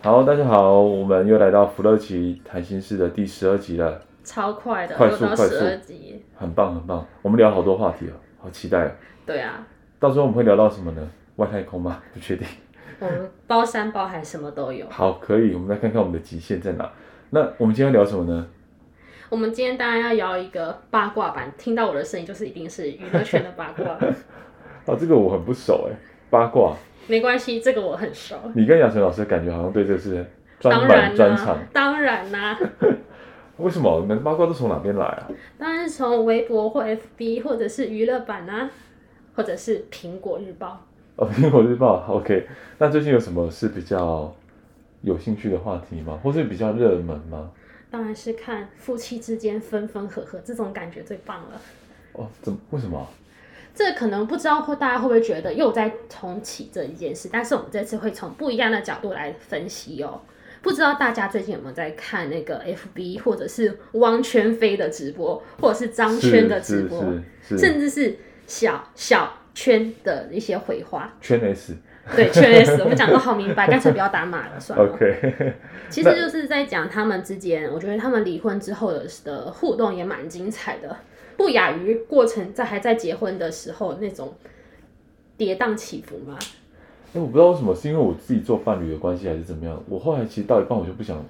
好，大家好，我们又来到福乐奇谈心事的第十二集了，超快的，快速快速，十二集，很棒很棒。我们聊好多话题哦，好期待哦！对啊，到时候我们会聊到什么呢？外太空吗？不确定。我们包山包海什么都有。好，可以，我们来看看我们的极限在哪。那我们今天要聊什么呢？我们今天当然要聊一个八卦版，听到我的声音就是一定是娱乐圈的八卦。哦，这个我很不熟哎，八卦。没关系，这个我很熟。你跟雅晨老师感觉好像对这是专门专长。当然啦、啊。为什么？你们八卦都从哪边来啊？当然是从微博或 FB，或者是娱乐版啊，或者是苹果日报。哦，苹果日报，OK。那最近有什么是比较有兴趣的话题吗？或是比较热门吗？当然是看夫妻之间分分合合，这种感觉最棒了。哦，怎么？为什么？这可能不知道会大家会不会觉得又在重启这一件事，但是我们这次会从不一样的角度来分析哦。不知道大家最近有没有在看那个 FB 或者是汪圈飞的直播，或者是张圈的直播，甚至是小小圈的一些回话。圈 S 对圈 S，我们讲得好明白，干脆不要打码了算了。OK，其实就是在讲他们之间，我觉得他们离婚之后的的互动也蛮精彩的。不亚于过程在还在结婚的时候那种跌宕起伏吗？哎、欸，我不知道为什么，是因为我自己做伴侣的关系，还是怎么样？我后来其实到一半我就不想，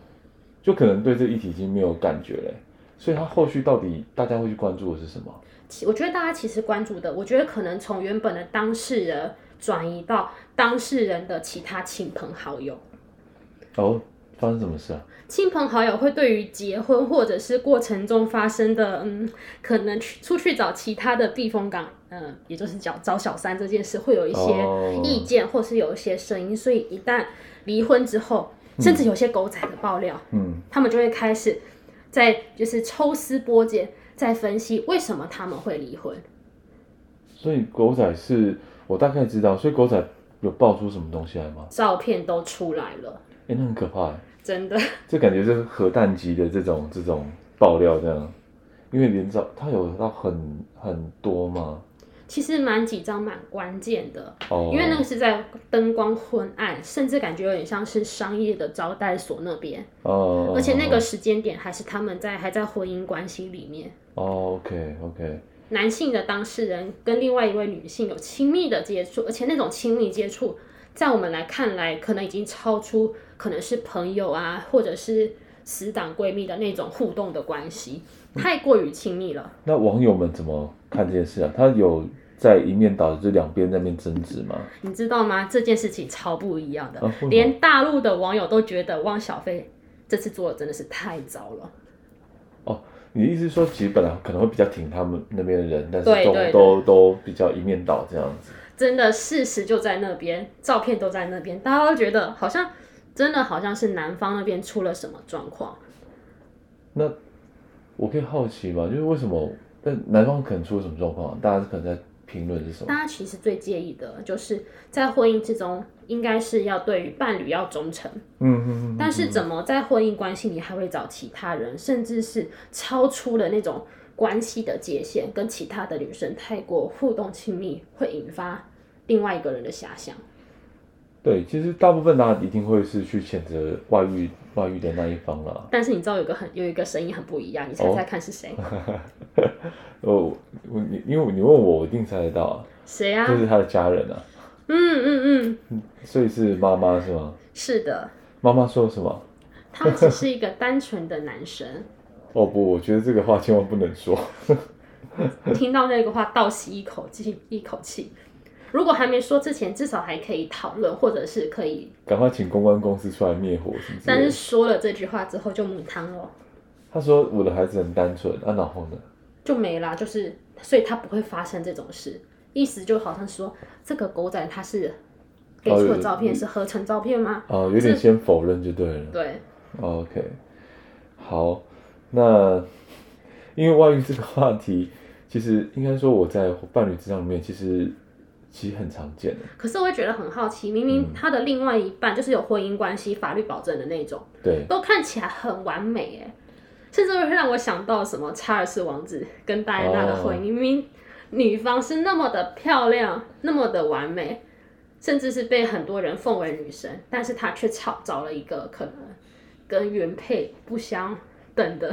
就可能对这个议题已经没有感觉了。所以他后续到底大家会去关注的是什么？我觉得大家其实关注的，我觉得可能从原本的当事人转移到当事人的其他亲朋好友。哦。发生什么事啊？亲朋好友会对于结婚或者是过程中发生的，嗯，可能去出去找其他的避风港，嗯，也就是找找小三这件事，会有一些意见，或是有一些声音。所以一旦离婚之后，甚至有些狗仔的爆料，嗯，他们就会开始在就是抽丝剥茧，在分析为什么他们会离婚。所以狗仔是我大概知道，所以狗仔有爆出什么东西来吗？照片都出来了。哎、欸，那很可怕哎。真的，就感觉是核弹级的这种这种爆料这样，因为连照他有到很很多吗？其实蛮几张蛮关键的，oh. 因为那个是在灯光昏暗，甚至感觉有点像是商业的招待所那边哦，oh. 而且那个时间点还是他们在还在婚姻关系里面哦。Oh, OK OK，男性的当事人跟另外一位女性有亲密的接触，而且那种亲密接触。在我们来看来，可能已经超出可能是朋友啊，或者是死党闺蜜的那种互动的关系，太过于亲密了。嗯。那网友们怎么看这件事啊？他有在一面倒，就两边在那边争执吗？你知道吗？这件事情超不一样的，啊、连大陆的网友都觉得汪小菲这次做的真的是太糟了。哦，你的意思是说，其实本来可能会比较挺他们那边的人，但是都都都比较一面倒这样子。真的事实就在那边，照片都在那边，大家都觉得好像真的好像是男方那边出了什么状况。那我可以好奇吗？就是为什么？那男方可能出了什么状况？大家可能在评论是什么？大家其实最介意的就是在婚姻之中，应该是要对于伴侣要忠诚。嗯嗯嗯。但是怎么在婚姻关系里还会找其他人，甚至是超出了那种。关系的界限跟其他的女生太过互动亲密，会引发另外一个人的遐想。对，其实大部分大家一定会是去谴责外遇外遇的那一方啦。但是你知道有个很有一个声音很不一样，你猜猜看是谁？哦，我你因为你问我，我一定猜得到啊。谁啊？就是他的家人啊。嗯嗯嗯。所以是妈妈是吗？是的。妈妈说什么？他只是一个单纯的男生。哦不，我觉得这个话千万不能说。听到那个话，倒吸一口气，一口气。如果还没说之前，至少还可以讨论，或者是可以赶快请公关公司出来灭火，是不是？但是说了这句话之后，就母汤了。他说：“我的孩子很单纯，啊，然后呢？”就没啦，就是所以他不会发生这种事。意思就好像说，这个狗仔他是。给出的照片是合成照片吗？哦，有点先否认就对了。对，OK，好，那因为外遇这个话题，其实应该说我在伴侣之上面，其实其实很常见的。可是我会觉得很好奇，明明他的另外一半就是有婚姻关系、法律保证的那种，对，都看起来很完美哎，甚至会让我想到什么查尔斯王子跟戴安娜的婚姻，明明女方是那么的漂亮，那么的完美。甚至是被很多人奉为女神，但是他却找找了一个可能跟原配不相等的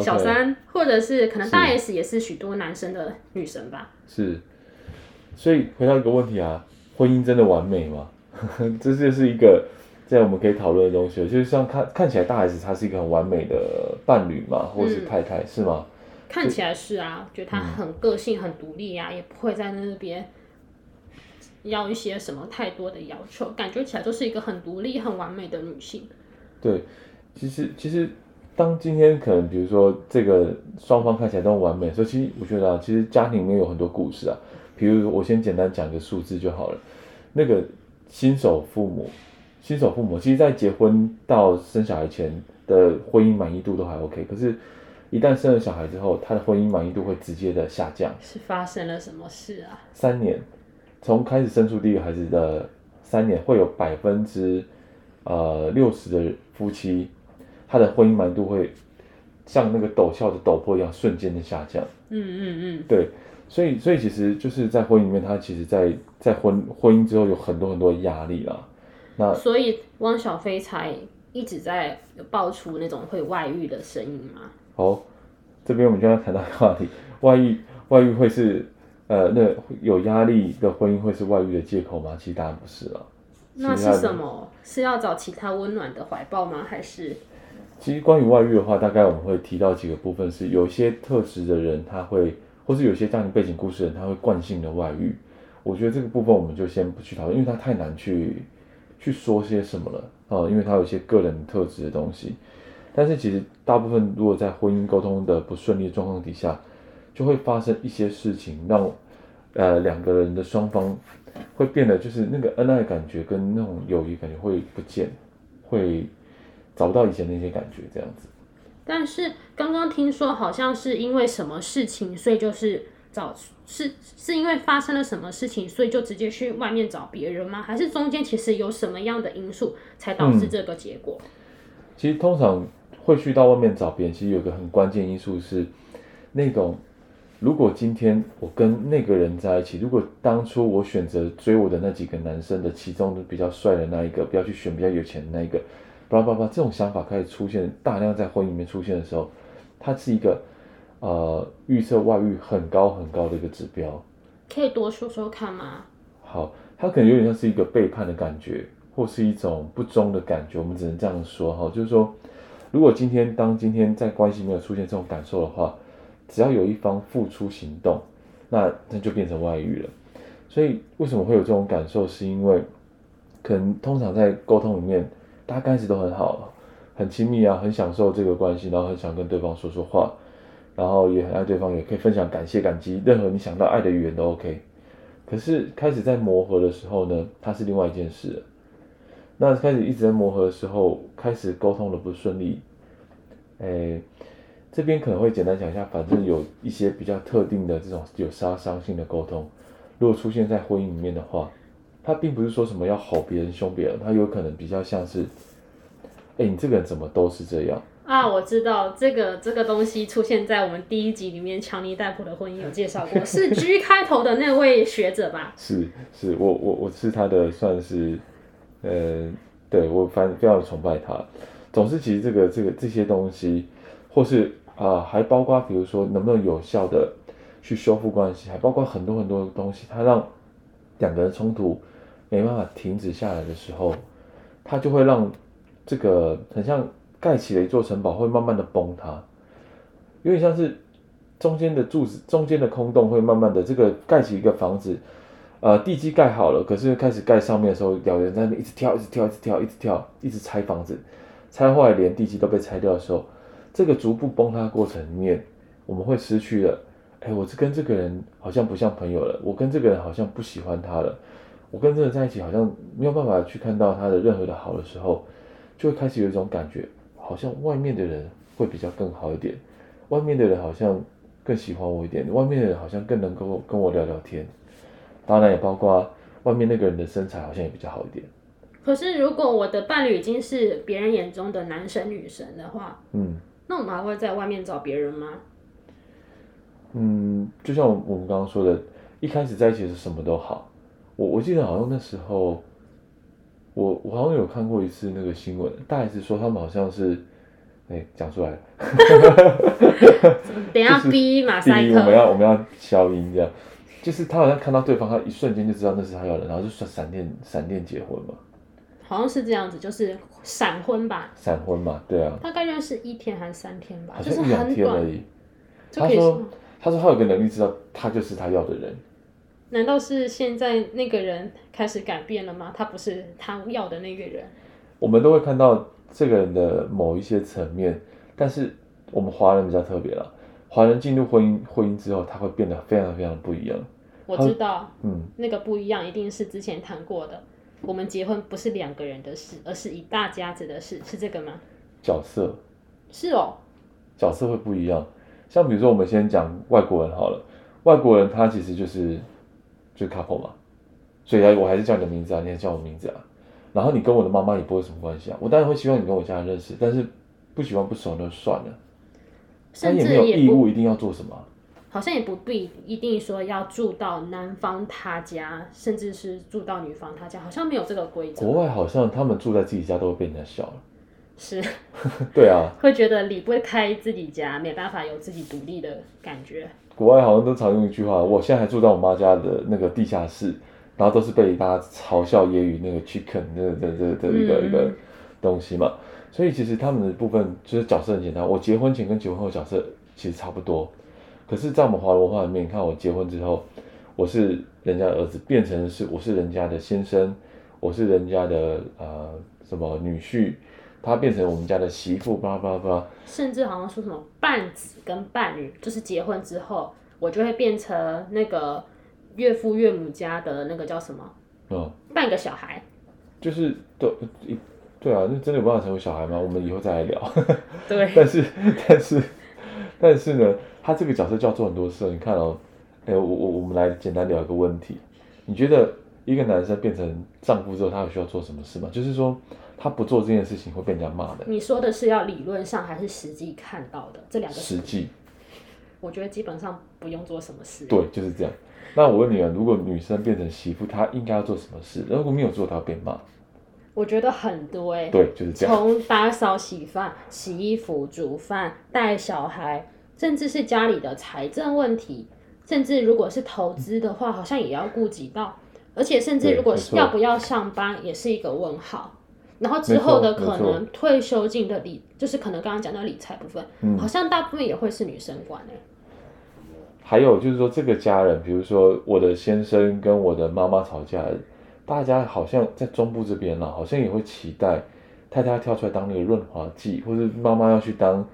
小三，oh, okay. 或者是可能大 S 也是许多男生的女神吧。是，所以回到一个问题啊，婚姻真的完美吗？这就是一个在我们可以讨论的东西，就是像看看起来大 S 她是一个很完美的伴侣嘛，或是太太、嗯、是吗？看起来是啊，觉得她很个性、很独立啊，也不会在那边。要一些什么太多的要求，感觉起来就是一个很独立、很完美的女性。对，其实其实当今天可能比如说这个双方看起来都完美，所以其实我觉得啊，其实家庭里面有很多故事啊。比如我先简单讲一个数字就好了。那个新手父母，新手父母，其实在结婚到生小孩前的婚姻满意度都还 OK，可是，一旦生了小孩之后，他的婚姻满意度会直接的下降。是发生了什么事啊？三年。从开始生出第一个孩子的三年，会有百分之呃六十的夫妻，他的婚姻满意度会像那个陡峭的陡坡一样瞬间的下降。嗯嗯嗯。对，所以所以其实就是在婚姻里面，他其实在在婚婚姻之后有很多很多压力啦。那所以汪小菲才一直在爆出那种会外遇的声音嘛。好，这边我们就要谈到一个话题，外遇外遇会是。呃，那有压力的婚姻会是外遇的借口吗？其实答案不是了。那是什么？是要找其他温暖的怀抱吗？还是？其实关于外遇的话，大概我们会提到几个部分，是有些特质的人他会，或是有些家庭背景故事的人他会惯性的外遇。我觉得这个部分我们就先不去讨论，因为他太难去去说些什么了啊、因为他有一些个人特质的东西。但是其实大部分如果在婚姻沟通的不顺利状况底下，就会发生一些事情，让呃两个人的双方会变得就是那个恩爱感觉跟那种友谊感觉会不见，会找不到以前那些感觉这样子。但是刚刚听说好像是因为什么事情，所以就是找是是因为发生了什么事情，所以就直接去外面找别人吗？还是中间其实有什么样的因素才导致这个结果？嗯，其实通常会去到外面找别人，其实有个很关键因素是那种。如果今天我跟那个人在一起，如果当初我选择追我的那几个男生的其中比较帅的那一个，不要去选比较有钱的那一个，叭叭叭，这种想法开始出现，大量在婚姻里面出现的时候，它是一个呃预测外遇很高很高的一个指标。可以多说说看吗？好，它可能有点像是一个背叛的感觉，或是一种不忠的感觉，我们只能这样说哈，就是说，如果今天当今天在关系没有出现这种感受的话。只要有一方付出行动，那那就变成外遇了。所以为什么会有这种感受？是因为可能通常在沟通里面，大家刚开始都很好，很亲密啊，很享受这个关系，然后很想跟对方说说话，然后也很爱对方，也可以分享感谢、感激，任何你想到爱的语言都 OK。可是开始在磨合的时候呢，它是另外一件事。那开始一直在磨合的时候，开始沟通的不顺利，诶。这边可能会简单讲一下，反正有一些比较特定的这种有杀伤性的沟通，如果出现在婚姻里面的话，它并不是说什么要吼别人、凶别人，他有可能比较像是，哎，你这个人怎么都是这样啊？我知道这个这个东西出现在我们第一集里面，强尼戴普的婚姻有介绍过，是 G 开头的那位学者吧？是，是我我我是他的算是，呃，对我反正非常崇拜他。总之，其实这个这个这些东西，或是。啊，还包括比如说能不能有效的去修复关系，还包括很多很多的东西，它让两个人冲突没办法停止下来的时候，它就会让这个很像盖起了一座城堡会慢慢的崩塌，有点像是中间的柱子中间的空洞会慢慢的这个盖起一个房子，呃，地基盖好了，可是开始盖上面的时候，两个人在那一直跳，一直跳，一直跳，一直跳，一直拆房子，拆坏连地基都被拆掉的时候。这个逐步崩塌过程里面，我们会失去了。哎，我这跟这个人好像不像朋友了，我跟这个人好像不喜欢他了，我跟这个人在一起好像没有办法去看到他的任何的好的时候，就会开始有一种感觉，好像外面的人会比较更好一点，外面的人好像更喜欢我一点，外面的人好像更能够跟我聊聊天，当然也包括外面那个人的身材好像也比较好一点。可是如果我的伴侣已经是别人眼中的男神女神的话，嗯，那我们还会在外面找别人吗？嗯，就像我们刚刚说的，一开始在一起是什么都好。我我记得好像那时候，我我好像有看过一次那个新闻，大概是说他们好像是，哎，讲出来了，等下逼马赛克，我们要我们要消音这样，就是他好像看到对方，他一瞬间就知道那是他要的，然后就闪电闪电结婚嘛，好像是这样子，就是闪婚吧，闪婚嘛，对啊，大概就是一天还是三天吧，好像一两天而已。他说他说他有个能力知道他就是他要的人。难道是现在那个人开始改变了吗？他不是他要的那个人。我们都会看到这个人的某一些层面，但是我们华人比较特别了。华人进入婚姻婚姻之后，他会变得非常非常不一样。我知道，嗯，那个不一样一定是之前谈过的。我们结婚不是两个人的事，而是一大家子的事，是这个吗？角色是哦，角色会不一样。像比如说，我们先讲外国人好了，外国人他其实就是。就是 couple 嘛，所以我还是叫你的名字啊，你也叫我名字啊。然后你跟我的妈妈也不会有什么关系啊。我当然会希望你跟我家人认识，但是不喜欢不熟就算了。甚至也没有义务一定要做什么。好像也不必一定说要住到男方他家，甚至是住到女方他家，好像没有这个规则。国外好像他们住在自己家都会被人家笑了。是。对啊。会觉得离不开自己家，没办法有自己独立的感觉。国外好像都常用一句话，我现在还住在我妈家的那个地下室，然后都是被大家嘲笑揶揄那个 chicken 那个的的的一个、一个东西嘛。所以其实他们的部分就是角色很简单，我结婚前跟结婚后角色其实差不多。可是，在我们华文化里面，你看我结婚之后，我是人家的儿子，变成是我是人家的先生，我是人家的呃什么女婿。他变成我们家的媳妇，叭叭叭，甚至好像说什么伴子跟伴侣，就是结婚之后，我就会变成那个岳父岳母家的那个叫什么？嗯，半个小孩。就是都一对啊，那真的有办法成为小孩吗？我们以后再来聊。对。但是但是但是呢，他这个角色就要做很多事。你看哦，哎，我我我们来简单聊一个问题，你觉得一个男生变成丈夫之后，他有需要做什么事吗？就是说。他不做这件事情会被人家骂的。你说的是要理论上还是实际看到的这两个？实际。我觉得基本上不用做什么事。对，就是这样。那我问你啊，如果女生变成媳妇，她应该要做什么事？如果没有做，她要被骂。我觉得很多哎、欸。对，就是这样。从打扫、洗饭、洗衣服、煮饭、带小孩，甚至是家里的财政问题，甚至如果是投资的话，好像也要顾及到。而且，甚至如果要不要上班，也是一个问号。然后之后的可能退休金的理，就是可能刚刚讲到理财部分，嗯，好像大部分也会是女生管的。还有就是说，这个家人，比如说我的先生跟我的妈妈吵架，大家好像在中部这边呢，好像也会期待太太要跳出来当那个润滑剂，或者妈妈要去当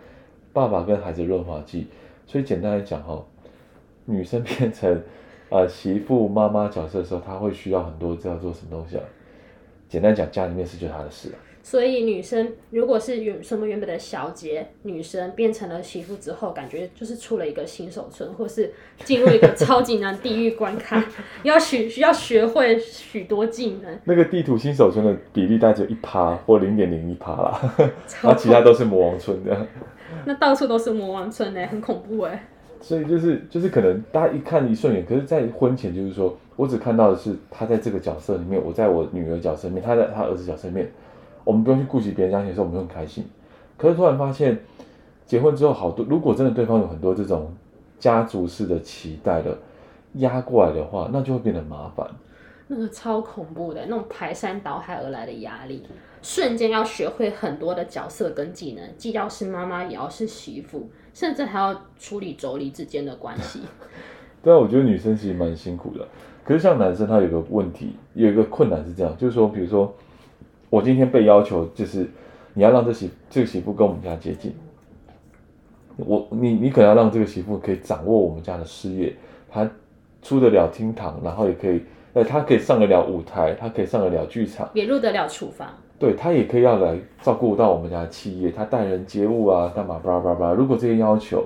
爸爸跟孩子润滑剂。所以简单来讲哈，女生变成呃媳妇妈妈角色的时候，她会需要很多知道做什么东西啊。简单讲，家里面事就是她的事了。所以女生如果是原什么原本的小姐，女生变成了媳妇之后，感觉就是出了一个新手村，或是进入一个超级难地狱关卡，要学需要学会许多技能。那个地图新手村的比例大概只有一趴或零点零一趴啦，然后其他都是魔王村的。那到处都是魔王村呢，很恐怖哎。所以就是就是可能大家一看一顺眼，可是，在婚前就是说。我只看到的是他在这个角色里面，我在我女儿角色里面，他在他儿子角色里面，我们不用去顾及别人家庭的时候，我们会很开心。可是突然发现，结婚之后，好多如果真的对方有很多这种家族式的期待的压过来的话，那就会变得麻烦。那个超恐怖的，那种排山倒海而来的压力，瞬间要学会很多的角色跟技能，既要是妈妈，也要是媳妇，甚至还要处理妯娌之间的关系。对啊，我觉得女生其实蛮辛苦的。可是像男生，他有个问题，有一个困难是这样，就是说，比如说，我今天被要求，就是你要让这媳这个媳妇跟我们家接近，我你你可能要让这个媳妇可以掌握我们家的事业，她出得了厅堂，然后也可以呃，她可以上得了舞台，她可以上得了剧场，也入得了厨房。对，他也可以要来照顾到我们家的企业，他待人接物啊，干嘛巴拉巴拉。如果这些要求，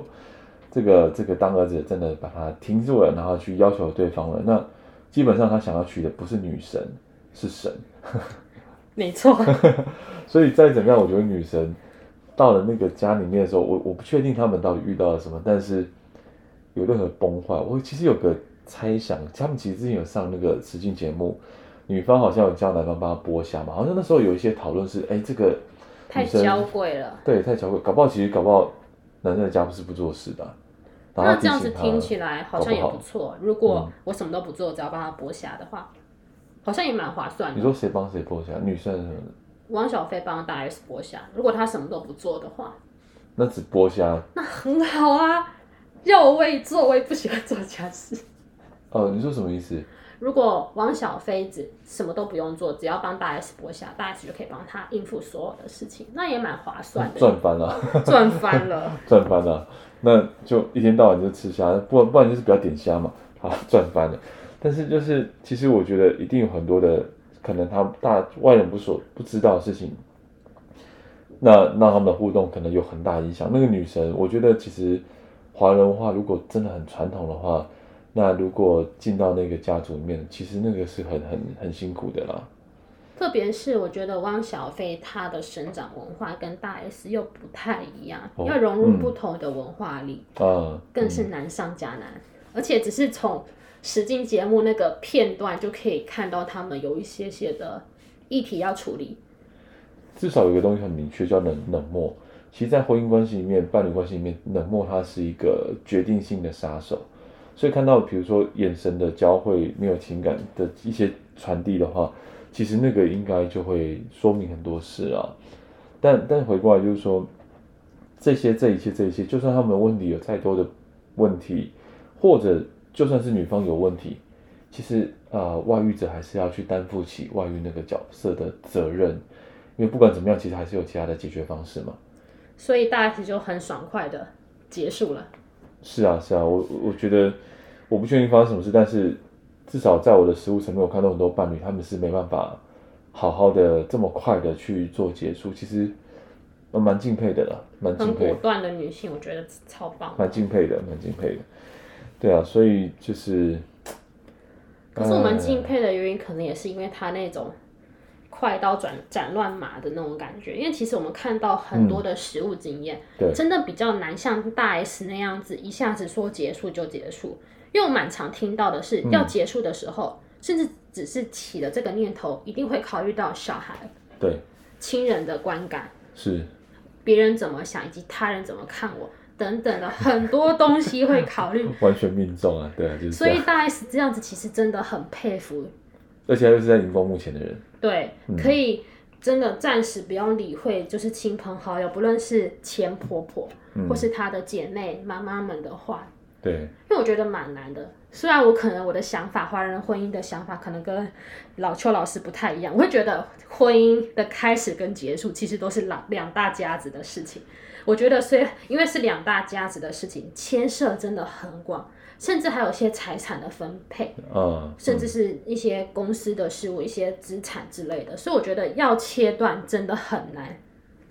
这个这个当儿子真的把他听住了，然后去要求对方了，那基本上他想要娶的不是女神，是神。没错。所以再怎么样，我觉得女神到了那个家里面的时候，我我不确定他们到底遇到了什么，但是有任何崩坏，我其实有个猜想，他们其实之前有上那个实境节目，女方好像有叫男方帮她剥虾嘛，好像那时候有一些讨论是，哎，这个太娇贵了，对，太娇贵，搞不好其实搞不好男生的家不是不做事的。那这样子听起来好像也不错。如果我什么都不做，只要帮他剥虾的话，好像也蛮划算的。你说谁帮谁剥虾？女生是是？汪小菲帮大 S 剥虾，如果他什么都不做的话，那只剥虾，那很好啊。要我也做，我也不喜欢做家事。哦，你说什么意思？如果汪小菲子什么都不用做，只要帮大 S 剥虾，大 S 就可以帮他应付所有的事情，那也蛮划算的。赚翻了，赚翻了，赚翻了。那就一天到晚就吃虾，不然不然就是不要点虾嘛。好，赚翻了。但是就是，其实我觉得一定有很多的可能，他大外人不所不知道的事情，那那他们的互动可能有很大影响。那个女神，我觉得其实华人文化如果真的很传统的话。那如果进到那个家族里面，其实那个是很很很辛苦的啦。特别是我觉得汪小菲他的生长文化跟大 S 又不太一样，哦、要融入不同的文化里，嗯、更是难上加难。嗯、而且只是从实境节目那个片段就可以看到他们有一些些的议题要处理。至少有一个东西很明确，叫冷冷漠。其实，在婚姻关系里面、伴侣关系里面，冷漠它是一个决定性的杀手。所以看到，比如说眼神的交汇，没有情感的一些传递的话，其实那个应该就会说明很多事啊。但但回过来就是说，这些这一切这一切，就算他们问题有再多的问题，或者就算是女方有问题，其实啊、呃，外遇者还是要去担负起外遇那个角色的责任，因为不管怎么样，其实还是有其他的解决方式嘛。所以大家其实就很爽快的结束了。是啊，是啊，我我觉得我不确定发生什么事，但是至少在我的实物层面，我看到很多伴侣他们是没办法好好的这么快的去做结束，其实我蛮敬佩的啦，蛮敬佩的。很果断的女性，我觉得超棒。蛮敬佩的，蛮敬佩的。对啊，所以就是，可是我们敬佩的原因，可能也是因为他那种。快刀斩斩乱麻的那种感觉，因为其实我们看到很多的实物经验，嗯、真的比较难像大 S 那样子一下子说结束就结束。因为我蛮常听到的是，要结束的时候，嗯、甚至只是起了这个念头，一定会考虑到小孩、对亲人的观感，是别人怎么想，以及他人怎么看我等等的很多东西会考虑，完全命中啊，对啊，就是。所以大 S 这样子其实真的很佩服。而且又是在荧光幕前的人，对，嗯、可以真的暂时不用理会，就是亲朋好友，不论是前婆婆，嗯、或是她的姐妹、妈妈们的话，对，因为我觉得蛮难的。虽然我可能我的想法，华人婚姻的想法，可能跟老邱老师不太一样，我会觉得婚姻的开始跟结束，其实都是两两大家子的事情。我觉得，虽然因为是两大家子的事情，牵涉真的很广。甚至还有一些财产的分配，嗯，甚至是一些公司的事务、一些资产之类的，所以我觉得要切断真的很难。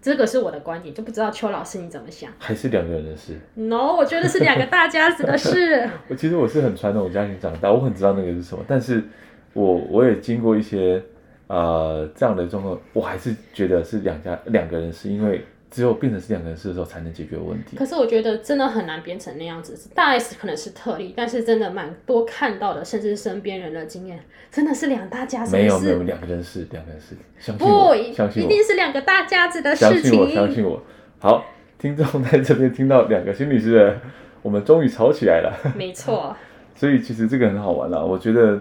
这个是我的观点，就不知道邱老师你怎么想？还是两个人的事？No，我觉得是两个大家子的事。我其实我是很传统家庭长大，我很知道那个是什么，但是我我也经过一些呃这样的状况，我还是觉得是两家两个人是因为。只有变成是两个人事的时候，才能解决问题。可是我觉得真的很难变成那样子。大 S 可能是特例，但是真的蛮多看到的，甚至身边人的经验，真的是两大家子。没有没有两个人事，两个人事，相信我，不相信我，一定是两个大家子的事情。相信我，相信我。好，听众在这边听到两个心理师的，我们终于吵起来了。没错。所以其实这个很好玩啦，我觉得，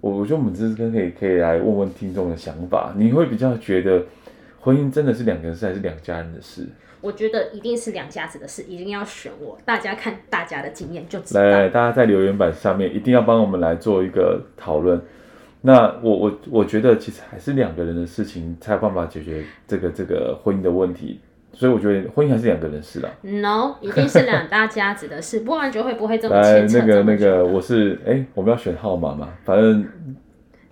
我我觉得我们这边可以可以来问问听众的想法，你会比较觉得。婚姻真的是两个人事还是两家人的事？我觉得一定是两家子的事，一定要选我。大家看大家的经验就知道。来来，大家在留言板上面一定要帮我们来做一个讨论。那我我我觉得其实还是两个人的事情才有办法解决这个这个婚姻的问题。所以我觉得婚姻还是两个人事啦。No，一定是两大家子的事，不然就会不会这么牵扯来，那个那个，我是哎、欸，我们要选号码嘛，反正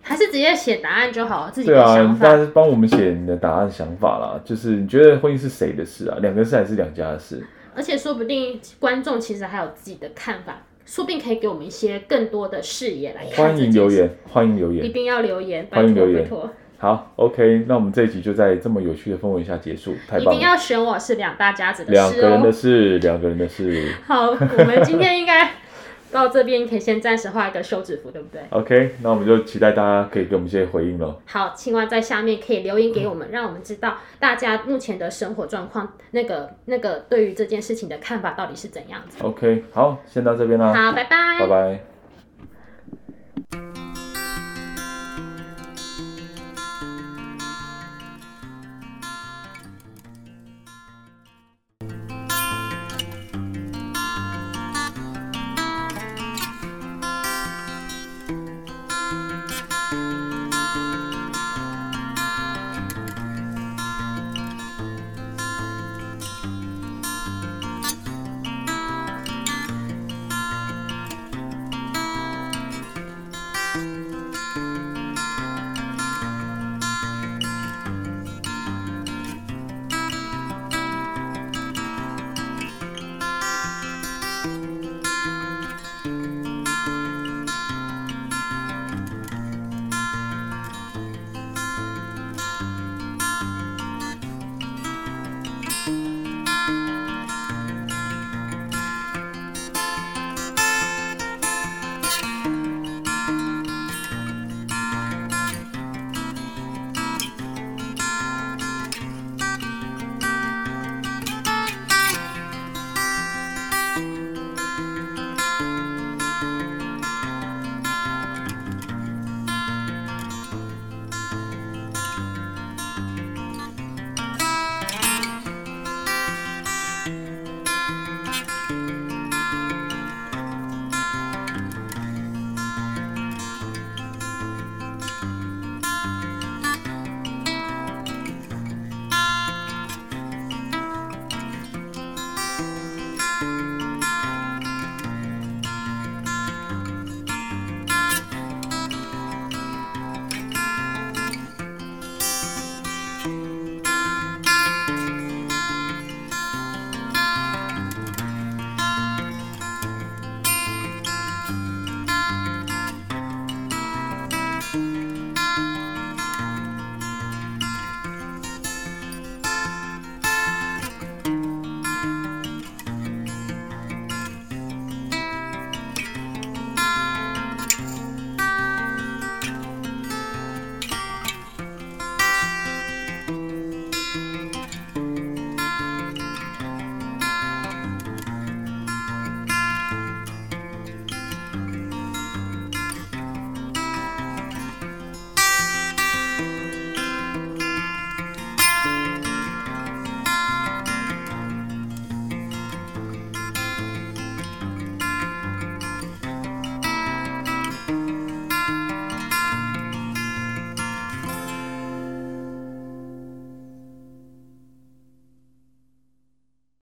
还是直接写答案就好，自己对啊，大家帮我们写你的答案想法啦。就是你觉得婚姻是谁的事啊？两个人事还是两家的事？而且说不定观众其实还有自己的看法，说不定可以给我们一些更多的视野来看。欢迎留言，欢迎留言，一定要留言，欢迎留言。好，OK，那我们这一集就在这么有趣的氛围下结束。太棒了！一定要选我是两大家子的事，两个人的事，两个人的事。好，我们今天应该到这边可以先暂时画一个休止符，对不对？OK，那我们就期待大家可以给我们一些回应喽。好，青蛙在下面可以留言给我们，嗯、让我们知道大家目前的生活状况，那个那个对于这件事情的看法到底是怎样子。OK，好，先到这边啦。好，拜拜，拜拜。